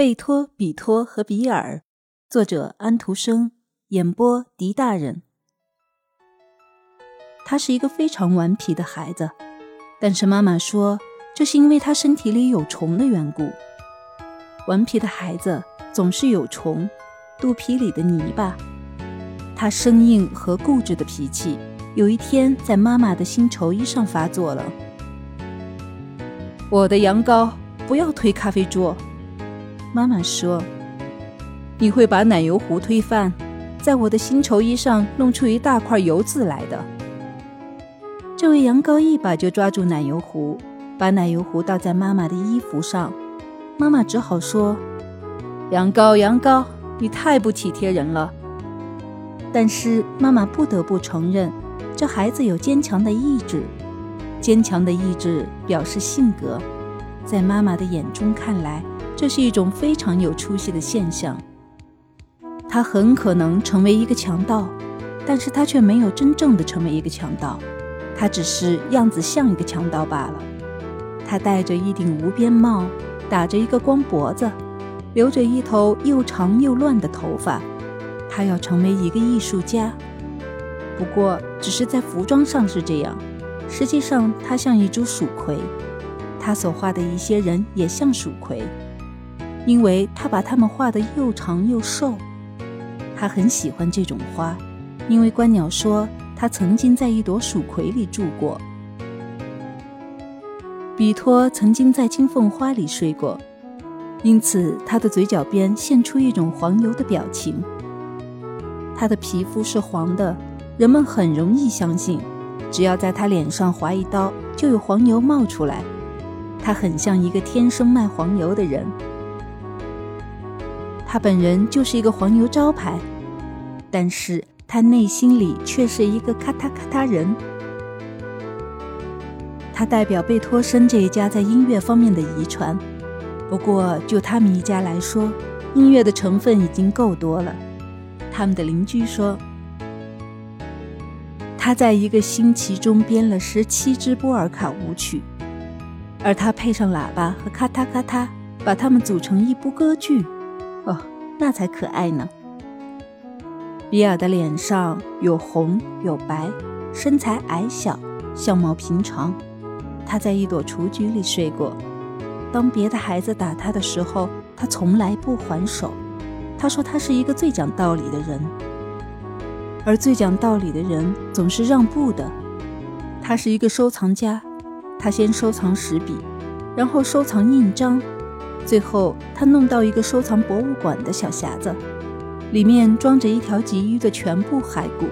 贝托、比托和比尔，作者安徒生，演播狄大人。他是一个非常顽皮的孩子，但是妈妈说这是因为他身体里有虫的缘故。顽皮的孩子总是有虫，肚皮里的泥巴。他生硬和固执的脾气，有一天在妈妈的新绸衣上发作了。我的羊羔，不要推咖啡桌。妈妈说：“你会把奶油壶推翻，在我的新绸衣上弄出一大块油渍来的。”这位羊羔一把就抓住奶油壶，把奶油壶倒在妈妈的衣服上。妈妈只好说：“羊羔，羊羔，你太不体贴人了。”但是妈妈不得不承认，这孩子有坚强的意志。坚强的意志表示性格，在妈妈的眼中看来。这是一种非常有出息的现象。他很可能成为一个强盗，但是他却没有真正的成为一个强盗，他只是样子像一个强盗罢了。他戴着一顶无边帽，打着一个光脖子，留着一头又长又乱的头发。他要成为一个艺术家，不过只是在服装上是这样，实际上他像一株蜀葵。他所画的一些人也像蜀葵。因为他把它们画得又长又瘦，他很喜欢这种花，因为观鸟说他曾经在一朵蜀葵里住过。比托曾经在金凤花里睡过，因此他的嘴角边现出一种黄油的表情。他的皮肤是黄的，人们很容易相信，只要在他脸上划一刀，就有黄油冒出来。他很像一个天生卖黄油的人。他本人就是一个黄油招牌，但是他内心里却是一个咔嗒咔嗒人。他代表贝托森这一家在音乐方面的遗传，不过就他们一家来说，音乐的成分已经够多了。他们的邻居说，他在一个星期中编了十七支波尔卡舞曲，而他配上喇叭和咔嗒咔嗒，把它们组成一部歌剧。哦，那才可爱呢。比尔的脸上有红有白，身材矮小，相貌平常。他在一朵雏菊里睡过。当别的孩子打他的时候，他从来不还手。他说他是一个最讲道理的人，而最讲道理的人总是让步的。他是一个收藏家，他先收藏石笔，然后收藏印章。最后，他弄到一个收藏博物馆的小匣子，里面装着一条鲫鱼的全部骸骨，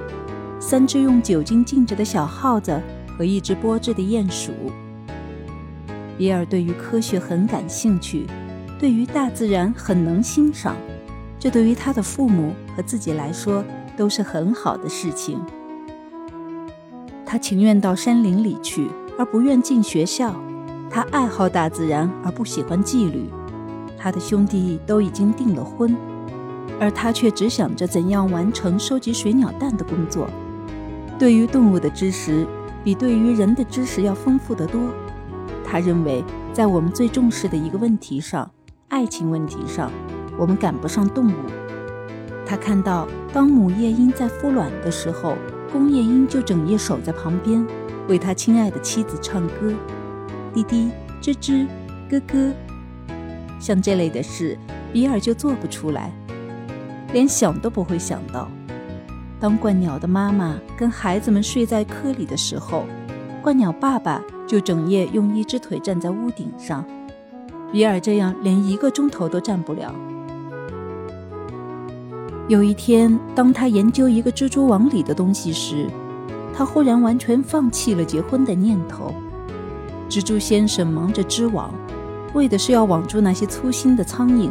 三只用酒精浸着的小耗子和一只剥制的鼹鼠。比尔对于科学很感兴趣，对于大自然很能欣赏，这对于他的父母和自己来说都是很好的事情。他情愿到山林里去，而不愿进学校。他爱好大自然，而不喜欢纪律。他的兄弟都已经订了婚，而他却只想着怎样完成收集水鸟蛋的工作。对于动物的知识，比对于人的知识要丰富得多。他认为，在我们最重视的一个问题上——爱情问题上，我们赶不上动物。他看到，当母夜莺在孵卵的时候，公夜莺就整夜守在旁边，为他亲爱的妻子唱歌，滴滴，吱吱，咯咯。像这类的事，比尔就做不出来，连想都不会想到。当鹳鸟的妈妈跟孩子们睡在窠里的时候，鹳鸟爸爸就整夜用一只腿站在屋顶上。比尔这样连一个钟头都站不了。有一天，当他研究一个蜘蛛网里的东西时，他忽然完全放弃了结婚的念头。蜘蛛先生忙着织网。为的是要网住那些粗心的苍蝇，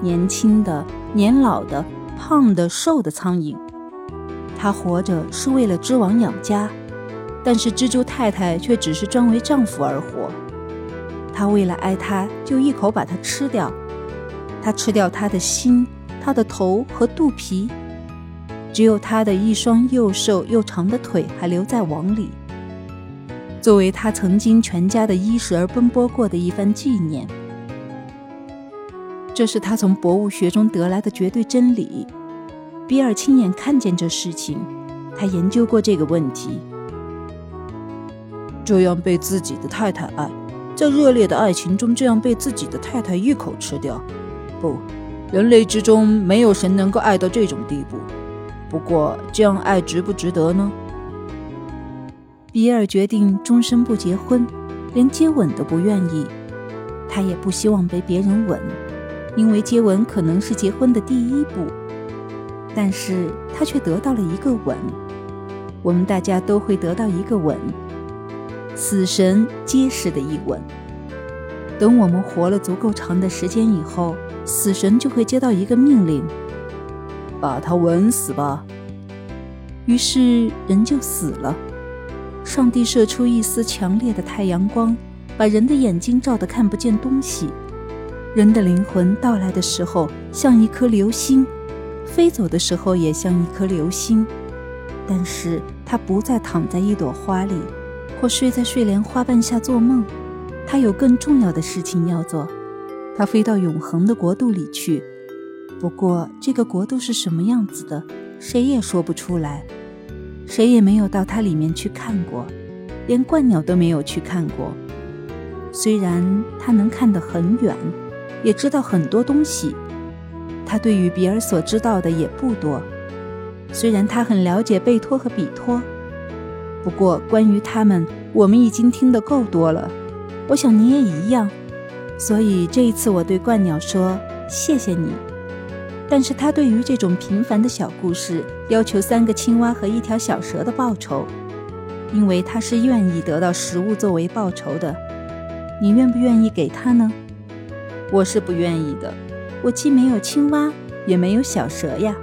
年轻的、年老的、胖的、瘦的苍蝇。他活着是为了织网养家，但是蜘蛛太太却只是专为丈夫而活。他为了爱她，就一口把她吃掉。他吃掉她的心、她的头和肚皮，只有她的一双又瘦又长的腿还留在网里。作为他曾经全家的衣食而奔波过的一番纪念，这是他从博物学中得来的绝对真理。比尔亲眼看见这事情，他研究过这个问题。这样被自己的太太爱，在热烈的爱情中这样被自己的太太一口吃掉，不，人类之中没有谁能够爱到这种地步。不过，这样爱值不值得呢？比尔决定终身不结婚，连接吻都不愿意。他也不希望被别人吻，因为接吻可能是结婚的第一步。但是他却得到了一个吻。我们大家都会得到一个吻，死神结实的一吻。等我们活了足够长的时间以后，死神就会接到一个命令：把他吻死吧。于是人就死了。上帝射出一丝强烈的太阳光，把人的眼睛照得看不见东西。人的灵魂到来的时候，像一颗流星；飞走的时候，也像一颗流星。但是他不再躺在一朵花里，或睡在睡莲花瓣下做梦。他有更重要的事情要做。他飞到永恒的国度里去。不过，这个国度是什么样子的，谁也说不出来。谁也没有到它里面去看过，连鹳鸟都没有去看过。虽然他能看得很远，也知道很多东西，他对于比尔所知道的也不多。虽然他很了解贝托和比托，不过关于他们，我们已经听得够多了。我想你也一样。所以这一次，我对鹳鸟说：“谢谢你。”但是他对于这种平凡的小故事，要求三个青蛙和一条小蛇的报酬，因为他是愿意得到食物作为报酬的。你愿不愿意给他呢？我是不愿意的。我既没有青蛙，也没有小蛇呀。